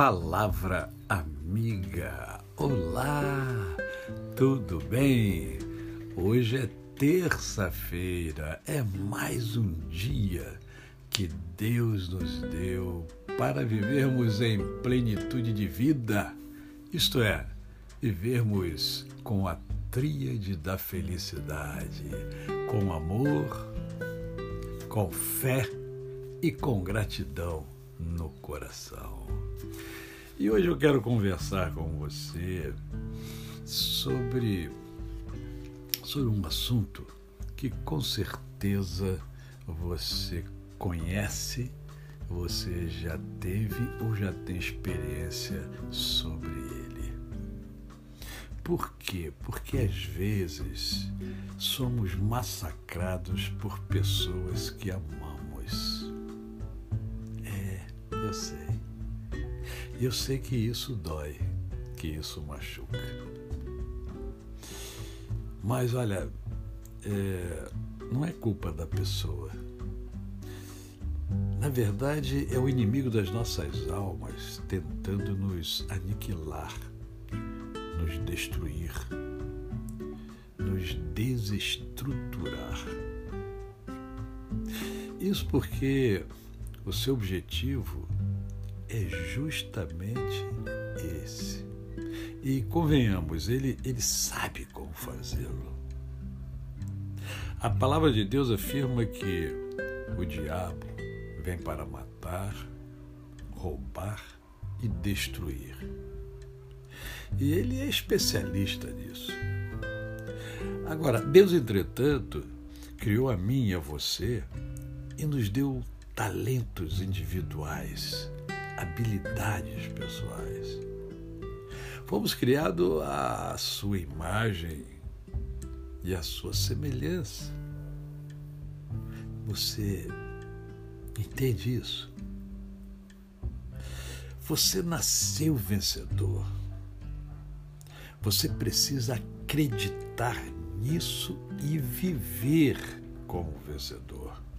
Palavra amiga. Olá, tudo bem? Hoje é terça-feira, é mais um dia que Deus nos deu para vivermos em plenitude de vida, isto é, vivermos com a tríade da felicidade, com amor, com fé e com gratidão no coração. E hoje eu quero conversar com você sobre, sobre um assunto que com certeza você conhece, você já teve ou já tem experiência sobre ele. Por quê? Porque às vezes somos massacrados por pessoas que amamos. Eu sei. E eu sei que isso dói, que isso machuca. Mas olha, é, não é culpa da pessoa. Na verdade, é o inimigo das nossas almas tentando nos aniquilar, nos destruir, nos desestruturar. Isso porque o seu objetivo é justamente esse. E convenhamos, ele, ele sabe como fazê-lo. A palavra de Deus afirma que o diabo vem para matar, roubar e destruir. E ele é especialista nisso. Agora, Deus, entretanto, criou a mim e a você e nos deu talentos individuais habilidades pessoais. Fomos criados à sua imagem e à sua semelhança. Você entende isso? Você nasceu vencedor. Você precisa acreditar nisso e viver como vencedor.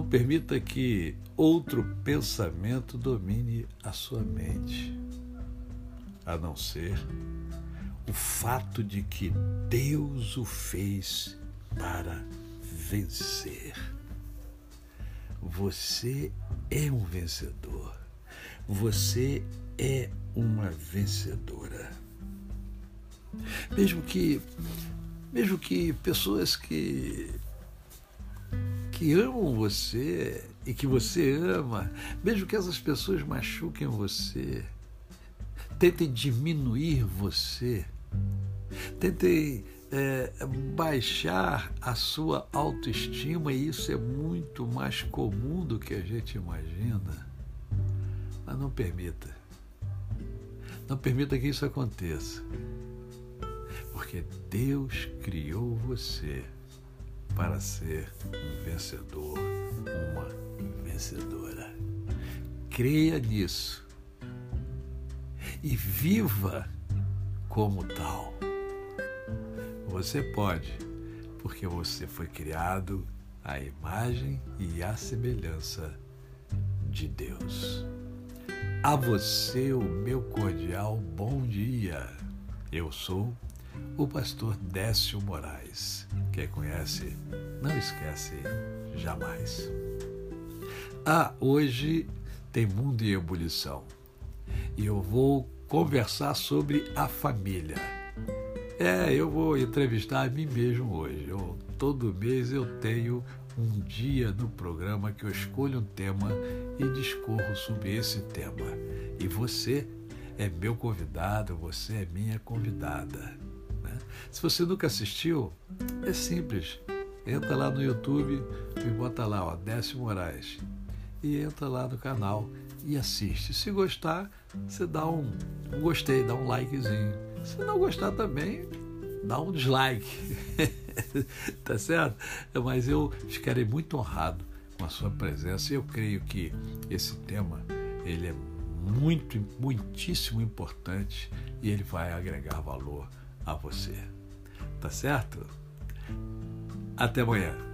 Não permita que outro pensamento domine a sua mente, a não ser o fato de que Deus o fez para vencer. Você é um vencedor. Você é uma vencedora. Mesmo que mesmo que pessoas que que amam você e que você ama, mesmo que essas pessoas machuquem você, tentem diminuir você, tentem é, baixar a sua autoestima, e isso é muito mais comum do que a gente imagina. Mas não permita. Não permita que isso aconteça. Porque Deus criou você para ser um vencedor, uma vencedora. Creia nisso e viva como tal. Você pode, porque você foi criado à imagem e à semelhança de Deus. A você o meu cordial bom dia. Eu sou o pastor Décio Moraes. Quem conhece, não esquece jamais. Ah, hoje tem Mundo em Ebulição e eu vou conversar sobre a família. É, eu vou entrevistar a mim mesmo hoje. Eu, todo mês eu tenho um dia no programa que eu escolho um tema e discorro sobre esse tema. E você é meu convidado, você é minha convidada. Se você nunca assistiu, é simples. Entra lá no YouTube e bota lá, ó, Décio Moraes. E entra lá no canal e assiste. Se gostar, você dá um, um gostei, dá um likezinho. Se não gostar também, dá um dislike. tá certo? Mas eu ficarei muito honrado com a sua presença. Eu creio que esse tema ele é muito, muitíssimo importante e ele vai agregar valor a você. Tá certo? Até amanhã.